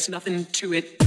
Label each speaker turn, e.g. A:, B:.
A: there's nothing to it.